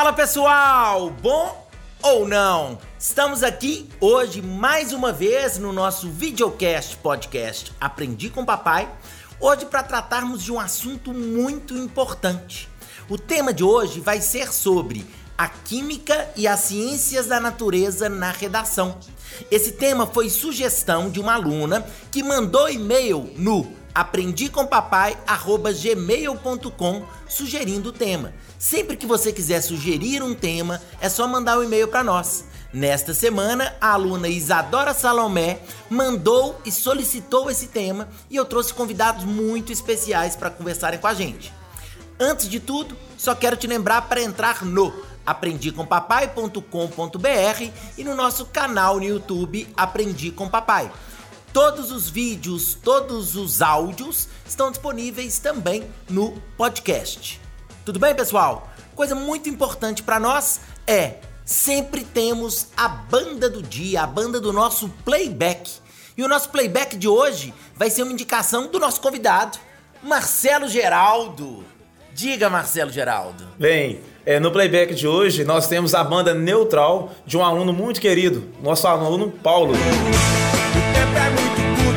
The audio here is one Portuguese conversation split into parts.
Fala pessoal, bom ou não? Estamos aqui hoje mais uma vez no nosso videocast podcast Aprendi com Papai, hoje para tratarmos de um assunto muito importante. O tema de hoje vai ser sobre a química e as ciências da natureza na redação. Esse tema foi sugestão de uma aluna que mandou e-mail no aprendicompapai@gmail.com sugerindo o tema. Sempre que você quiser sugerir um tema, é só mandar um e-mail para nós. Nesta semana, a aluna Isadora Salomé mandou e solicitou esse tema e eu trouxe convidados muito especiais para conversarem com a gente. Antes de tudo, só quero te lembrar para entrar no aprendicompapai.com.br e no nosso canal no YouTube Aprendi com Papai. Todos os vídeos, todos os áudios estão disponíveis também no podcast. Tudo bem, pessoal? Coisa muito importante para nós é sempre temos a banda do dia, a banda do nosso playback. E o nosso playback de hoje vai ser uma indicação do nosso convidado, Marcelo Geraldo. Diga, Marcelo Geraldo. Bem, é, no playback de hoje nós temos a banda Neutral de um aluno muito querido, nosso aluno Paulo.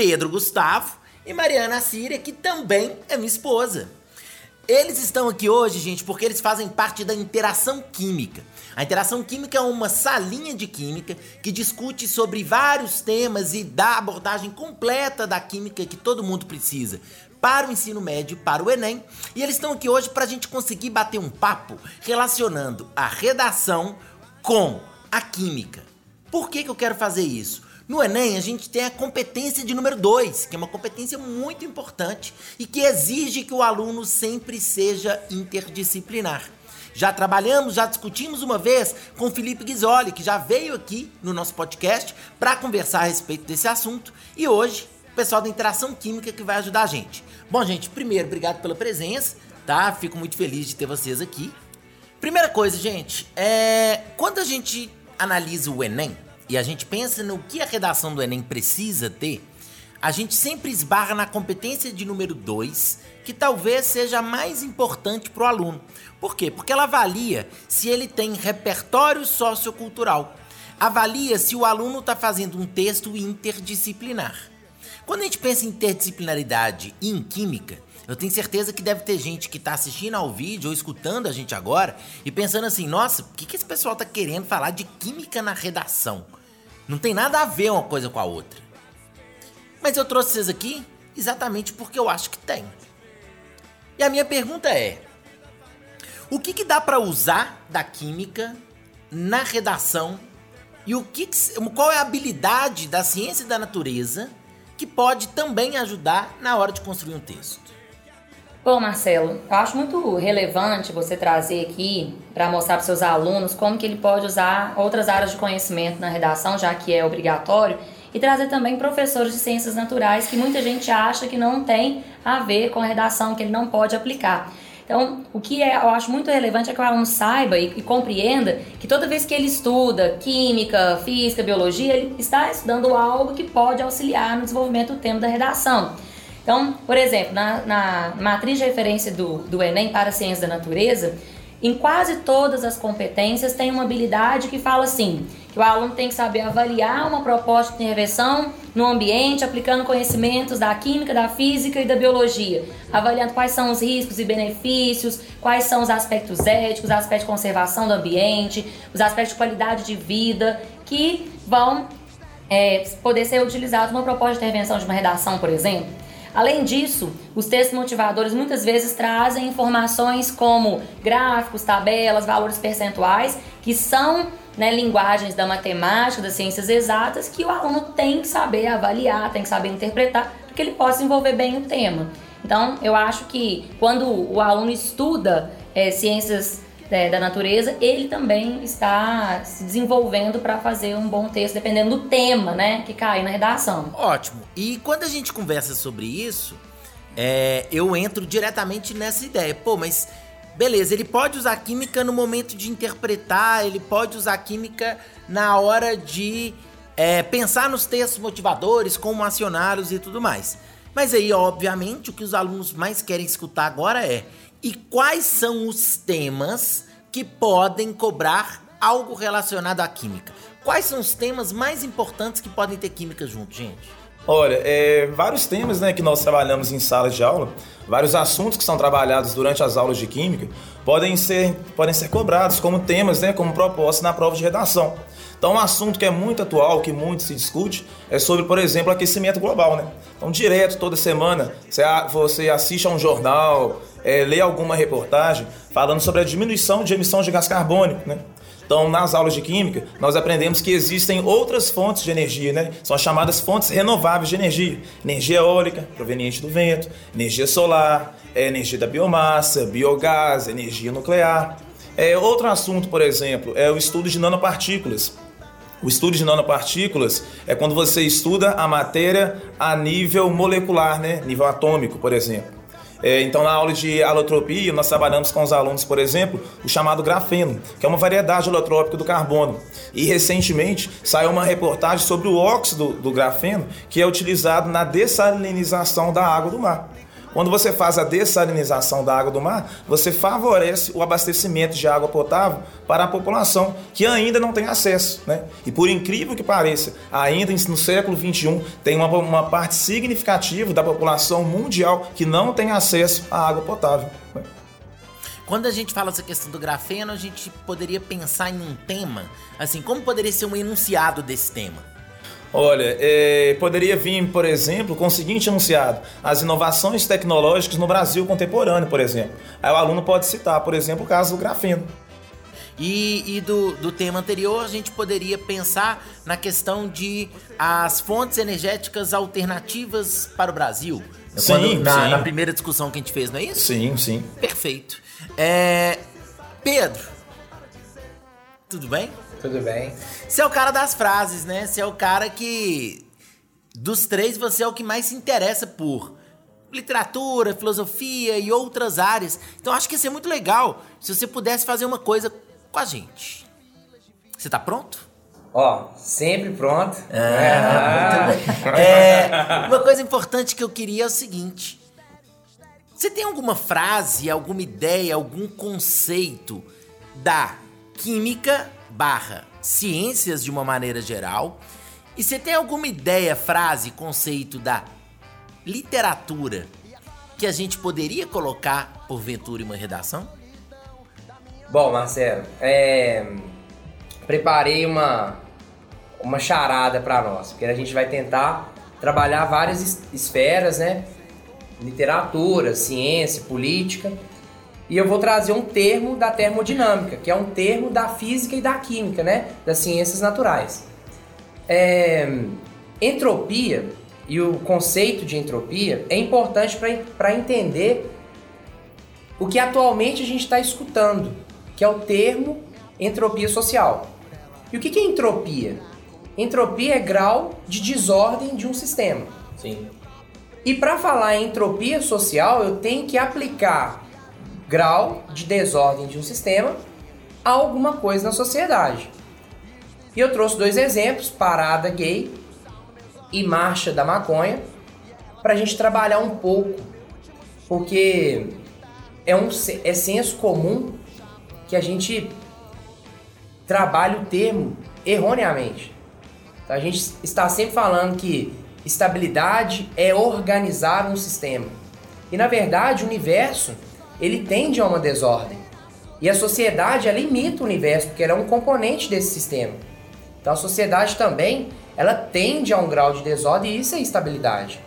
Pedro Gustavo e Mariana Síria, que também é minha esposa. Eles estão aqui hoje, gente, porque eles fazem parte da interação química. A interação química é uma salinha de química que discute sobre vários temas e dá abordagem completa da química que todo mundo precisa para o ensino médio, para o Enem. E eles estão aqui hoje para a gente conseguir bater um papo relacionando a redação com a química. Por que, que eu quero fazer isso? No Enem, a gente tem a competência de número 2, que é uma competência muito importante e que exige que o aluno sempre seja interdisciplinar. Já trabalhamos, já discutimos uma vez com Felipe Ghisoli, que já veio aqui no nosso podcast para conversar a respeito desse assunto. E hoje, o pessoal da Interação Química que vai ajudar a gente. Bom, gente, primeiro, obrigado pela presença, tá? Fico muito feliz de ter vocês aqui. Primeira coisa, gente, é quando a gente analisa o Enem e a gente pensa no que a redação do Enem precisa ter, a gente sempre esbarra na competência de número 2, que talvez seja a mais importante para o aluno. Por quê? Porque ela avalia se ele tem repertório sociocultural. Avalia se o aluno está fazendo um texto interdisciplinar. Quando a gente pensa em interdisciplinaridade e em química, eu tenho certeza que deve ter gente que está assistindo ao vídeo ou escutando a gente agora e pensando assim: nossa, o que, que esse pessoal está querendo falar de química na redação? Não tem nada a ver uma coisa com a outra. Mas eu trouxe vocês aqui exatamente porque eu acho que tem. E a minha pergunta é: o que, que dá para usar da química na redação e o que, qual é a habilidade da ciência da natureza que pode também ajudar na hora de construir um texto. Bom, Marcelo, eu acho muito relevante você trazer aqui para mostrar para seus alunos como que ele pode usar outras áreas de conhecimento na redação, já que é obrigatório, e trazer também professores de ciências naturais que muita gente acha que não tem a ver com a redação, que ele não pode aplicar. Então, o que é, eu acho muito relevante é que o aluno saiba e, e, compreenda que toda vez que ele estuda química, física, biologia, ele está estudando algo que pode auxiliar no desenvolvimento do tema da redação. Então, por exemplo, na, na matriz de referência do, do Enem para a ciência da natureza, em quase todas as competências tem uma habilidade que fala assim, que o aluno tem que saber avaliar uma proposta de intervenção no ambiente, aplicando conhecimentos da química, da física e da biologia, avaliando quais são os riscos e benefícios, quais são os aspectos éticos, os aspectos de conservação do ambiente, os aspectos de qualidade de vida, que vão é, poder ser utilizados numa proposta de intervenção de uma redação, por exemplo. Além disso, os textos motivadores muitas vezes trazem informações como gráficos, tabelas, valores percentuais, que são né, linguagens da matemática, das ciências exatas, que o aluno tem que saber avaliar, tem que saber interpretar, para que ele possa desenvolver bem o tema. Então, eu acho que quando o aluno estuda é, ciências é, da natureza, ele também está se desenvolvendo para fazer um bom texto, dependendo do tema, né, que cair na redação. Ótimo. E quando a gente conversa sobre isso, é, eu entro diretamente nessa ideia. Pô, mas beleza, ele pode usar química no momento de interpretar, ele pode usar química na hora de é, pensar nos textos motivadores, como acionários e tudo mais. Mas aí, obviamente, o que os alunos mais querem escutar agora é e quais são os temas que podem cobrar algo relacionado à química? Quais são os temas mais importantes que podem ter química junto, gente? Olha, é, vários temas né, que nós trabalhamos em salas de aula, vários assuntos que são trabalhados durante as aulas de química, podem ser, podem ser cobrados como temas, né, como proposta na prova de redação. Então, um assunto que é muito atual, que muito se discute, é sobre, por exemplo, aquecimento global. Né? Então, direto, toda semana, você assiste a um jornal, é, lê alguma reportagem falando sobre a diminuição de emissão de gás carbônico, né? Então, nas aulas de química, nós aprendemos que existem outras fontes de energia, né? São as chamadas fontes renováveis de energia. Energia eólica, proveniente do vento, energia solar, é, energia da biomassa, biogás, energia nuclear. É, outro assunto, por exemplo, é o estudo de nanopartículas. O estudo de nanopartículas é quando você estuda a matéria a nível molecular, né? nível atômico, por exemplo. É, então, na aula de alotropia, nós trabalhamos com os alunos, por exemplo, o chamado grafeno, que é uma variedade alotrópica do carbono. E recentemente saiu uma reportagem sobre o óxido do grafeno, que é utilizado na dessalinização da água do mar. Quando você faz a dessalinização da água do mar, você favorece o abastecimento de água potável para a população que ainda não tem acesso. Né? E por incrível que pareça, ainda no século XXI, tem uma, uma parte significativa da população mundial que não tem acesso à água potável. Né? Quando a gente fala essa questão do grafeno, a gente poderia pensar em um tema, assim, como poderia ser um enunciado desse tema? Olha, é, poderia vir, por exemplo, com o seguinte enunciado: as inovações tecnológicas no Brasil contemporâneo, por exemplo. Aí o aluno pode citar, por exemplo, o caso do grafeno. E, e do, do tema anterior, a gente poderia pensar na questão de as fontes energéticas alternativas para o Brasil. Sim, Quando, na, sim. na primeira discussão que a gente fez, não é isso? Sim, sim. Perfeito. É, Pedro, tudo bem? Tudo bem. Você é o cara das frases, né? Você é o cara que. Dos três, você é o que mais se interessa por literatura, filosofia e outras áreas. Então acho que ia ser muito legal se você pudesse fazer uma coisa com a gente. Você tá pronto? Ó, sempre pronto. Ah, bem. É, uma coisa importante que eu queria é o seguinte. Você tem alguma frase, alguma ideia, algum conceito da química barra ciências de uma maneira geral? E você tem alguma ideia, frase, conceito da literatura que a gente poderia colocar porventura em uma redação? Bom, Marcelo, é, preparei uma, uma charada para nós, porque a gente vai tentar trabalhar várias es- esferas, né? Literatura, ciência, política. E eu vou trazer um termo da termodinâmica, que é um termo da física e da química, né? Das ciências naturais. É, entropia e o conceito de entropia é importante para entender o que atualmente a gente está escutando, que é o termo entropia social. E o que que é entropia? Entropia é grau de desordem de um sistema. Sim. E para falar em entropia social, eu tenho que aplicar grau de desordem de um sistema a alguma coisa na sociedade. E eu trouxe dois exemplos, parada gay e marcha da maconha, para a gente trabalhar um pouco, porque é um é senso comum que a gente trabalhe o termo erroneamente. A gente está sempre falando que estabilidade é organizar um sistema. E na verdade, o universo, ele tende a uma desordem. E a sociedade, ela imita o universo, porque ela é um componente desse sistema. Então a sociedade também, ela tende a um grau de desordem e isso é estabilidade.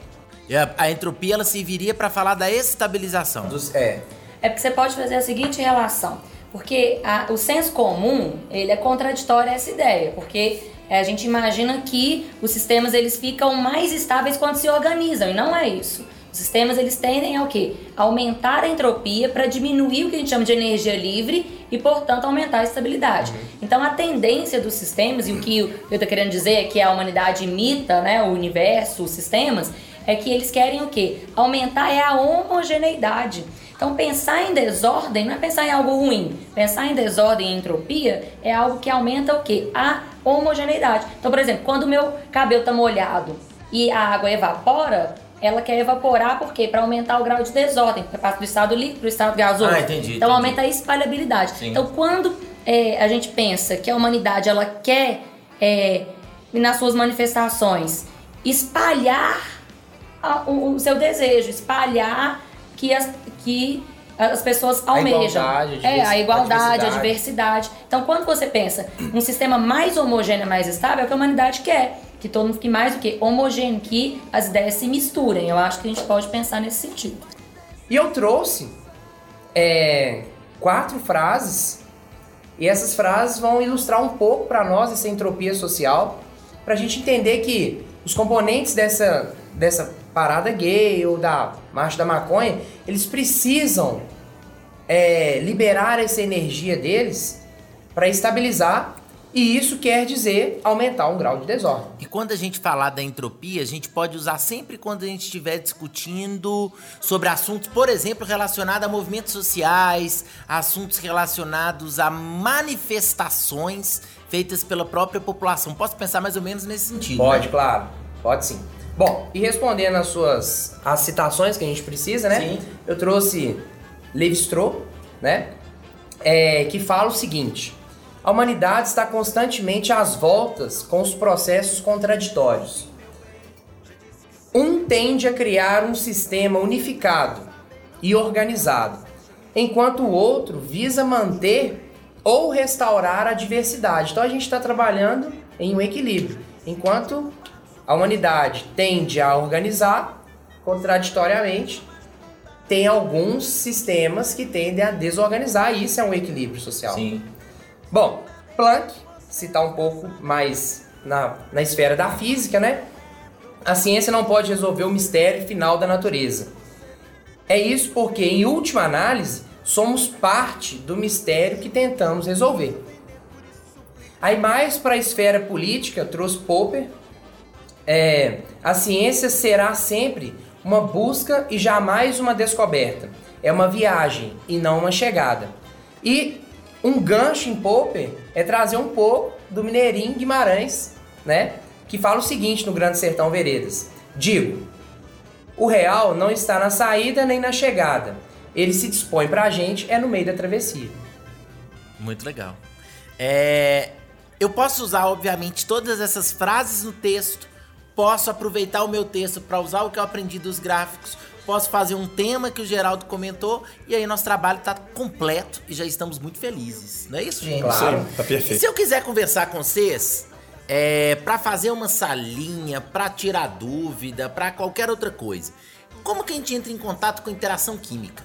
E a, a entropia ela serviria para falar da estabilização. Dos- é, É porque você pode fazer a seguinte relação. Porque a- o senso comum, ele é contraditório a essa ideia. Porque é, a gente imagina que os sistemas eles ficam mais estáveis quando se organizam. E não é isso. Os sistemas eles tendem a o quê? Aumentar a entropia para diminuir o que a gente chama de energia livre e, portanto, aumentar a estabilidade. Uhum. Então, a tendência dos sistemas, e o que eu estou querendo dizer é que a humanidade imita né, o universo, os sistemas, é que eles querem o quê? Aumentar é a homogeneidade. Então, pensar em desordem não é pensar em algo ruim. Pensar em desordem e entropia é algo que aumenta o quê? A homogeneidade. Então, por exemplo, quando o meu cabelo está molhado e a água evapora, ela quer evaporar por quê? Para aumentar o grau de desordem, porque passa do estado líquido para o estado gasoso. Ah, entendi. Então entendi. aumenta a espalhabilidade. Sim. Então quando é, a gente pensa que a humanidade ela quer é, nas suas manifestações espalhar a, o, o, seu desejo, espalhar que as, que as pessoas almejam. A igualdade, a é, a igualdade, a diversidade. a diversidade. Então, quando você pensa um sistema mais homogêneo, mais estável, é o que a humanidade quer. Que todo mundo fique mais do que homogêneo, que as ideias se misturem. Eu acho que a gente pode pensar nesse sentido. E eu trouxe é, quatro frases, e essas frases vão ilustrar um pouco para nós essa entropia social, para a gente entender que os componentes dessa, dessa parada gay ou da marcha da maconha, eles precisam é, liberar essa energia deles para estabilizar e isso quer dizer aumentar um grau de desordem. E quando a gente falar da entropia, a gente pode usar sempre quando a gente estiver discutindo sobre assuntos, por exemplo, relacionados a movimentos sociais, assuntos relacionados a manifestações feitas pela própria população. Posso pensar mais ou menos nesse sentido? Pode, né? claro. Pode sim. Bom, e respondendo as suas as citações que a gente precisa, né? Sim. Eu trouxe Levi-Strauss, né? É, que fala o seguinte: a humanidade está constantemente às voltas com os processos contraditórios. Um tende a criar um sistema unificado e organizado, enquanto o outro visa manter ou restaurar a diversidade. Então a gente está trabalhando em um equilíbrio. Enquanto a humanidade tende a organizar, contraditoriamente, tem alguns sistemas que tendem a desorganizar, e isso é um equilíbrio social. Sim. Bom, Planck, citar um pouco mais na, na esfera da física, né? A ciência não pode resolver o mistério final da natureza. É isso porque, em última análise, somos parte do mistério que tentamos resolver. Aí, mais para a esfera política, trouxe Popper. É, a ciência será sempre uma busca e jamais uma descoberta. É uma viagem e não uma chegada. E um gancho em Popper é trazer um pouco do Mineirinho Guimarães, né? Que fala o seguinte no Grande Sertão Veredas: Digo, o real não está na saída nem na chegada. Ele se dispõe pra gente é no meio da travessia. Muito legal. É, eu posso usar, obviamente, todas essas frases no texto. Posso aproveitar o meu texto para usar o que eu aprendi dos gráficos. Posso fazer um tema que o Geraldo comentou. E aí nosso trabalho está completo e já estamos muito felizes. Não é isso, gente? Claro. Sim, tá perfeito. Se eu quiser conversar com vocês, é, para fazer uma salinha, para tirar dúvida, para qualquer outra coisa, como que a gente entra em contato com a interação química?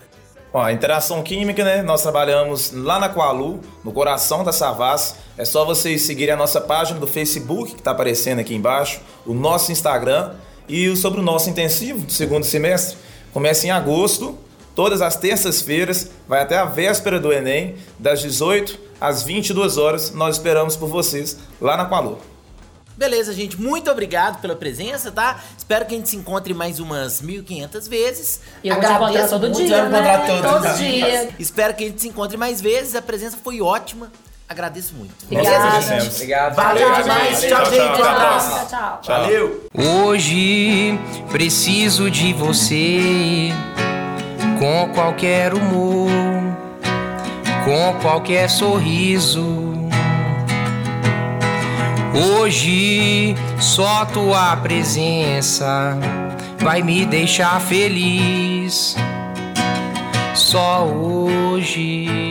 Ó, a interação química, né? Nós trabalhamos lá na Qualu, no coração da Savas. É só vocês seguirem a nossa página do Facebook, que está aparecendo aqui embaixo, o nosso Instagram e sobre o nosso intensivo do segundo semestre. Começa em agosto, todas as terças-feiras, vai até a véspera do Enem, das 18 às 22 horas. Nós esperamos por vocês lá na Qualu. Beleza, gente. Muito obrigado pela presença, tá? Espero que a gente se encontre mais umas 1.500 vezes. E eu vou te encontrar todo muito, dia, né? todos Todo os dia. dias. Espero que a gente se encontre mais vezes. A presença foi ótima. Agradeço muito. Obrigada. agradecemos. Obrigado. Valeu Tchau, demais. gente. Tchau, Tchau, gente. Um abraço. Tchau. Tchau. Valeu. Hoje preciso de você com qualquer humor, com qualquer sorriso. Hoje só tua presença vai me deixar feliz. Só hoje.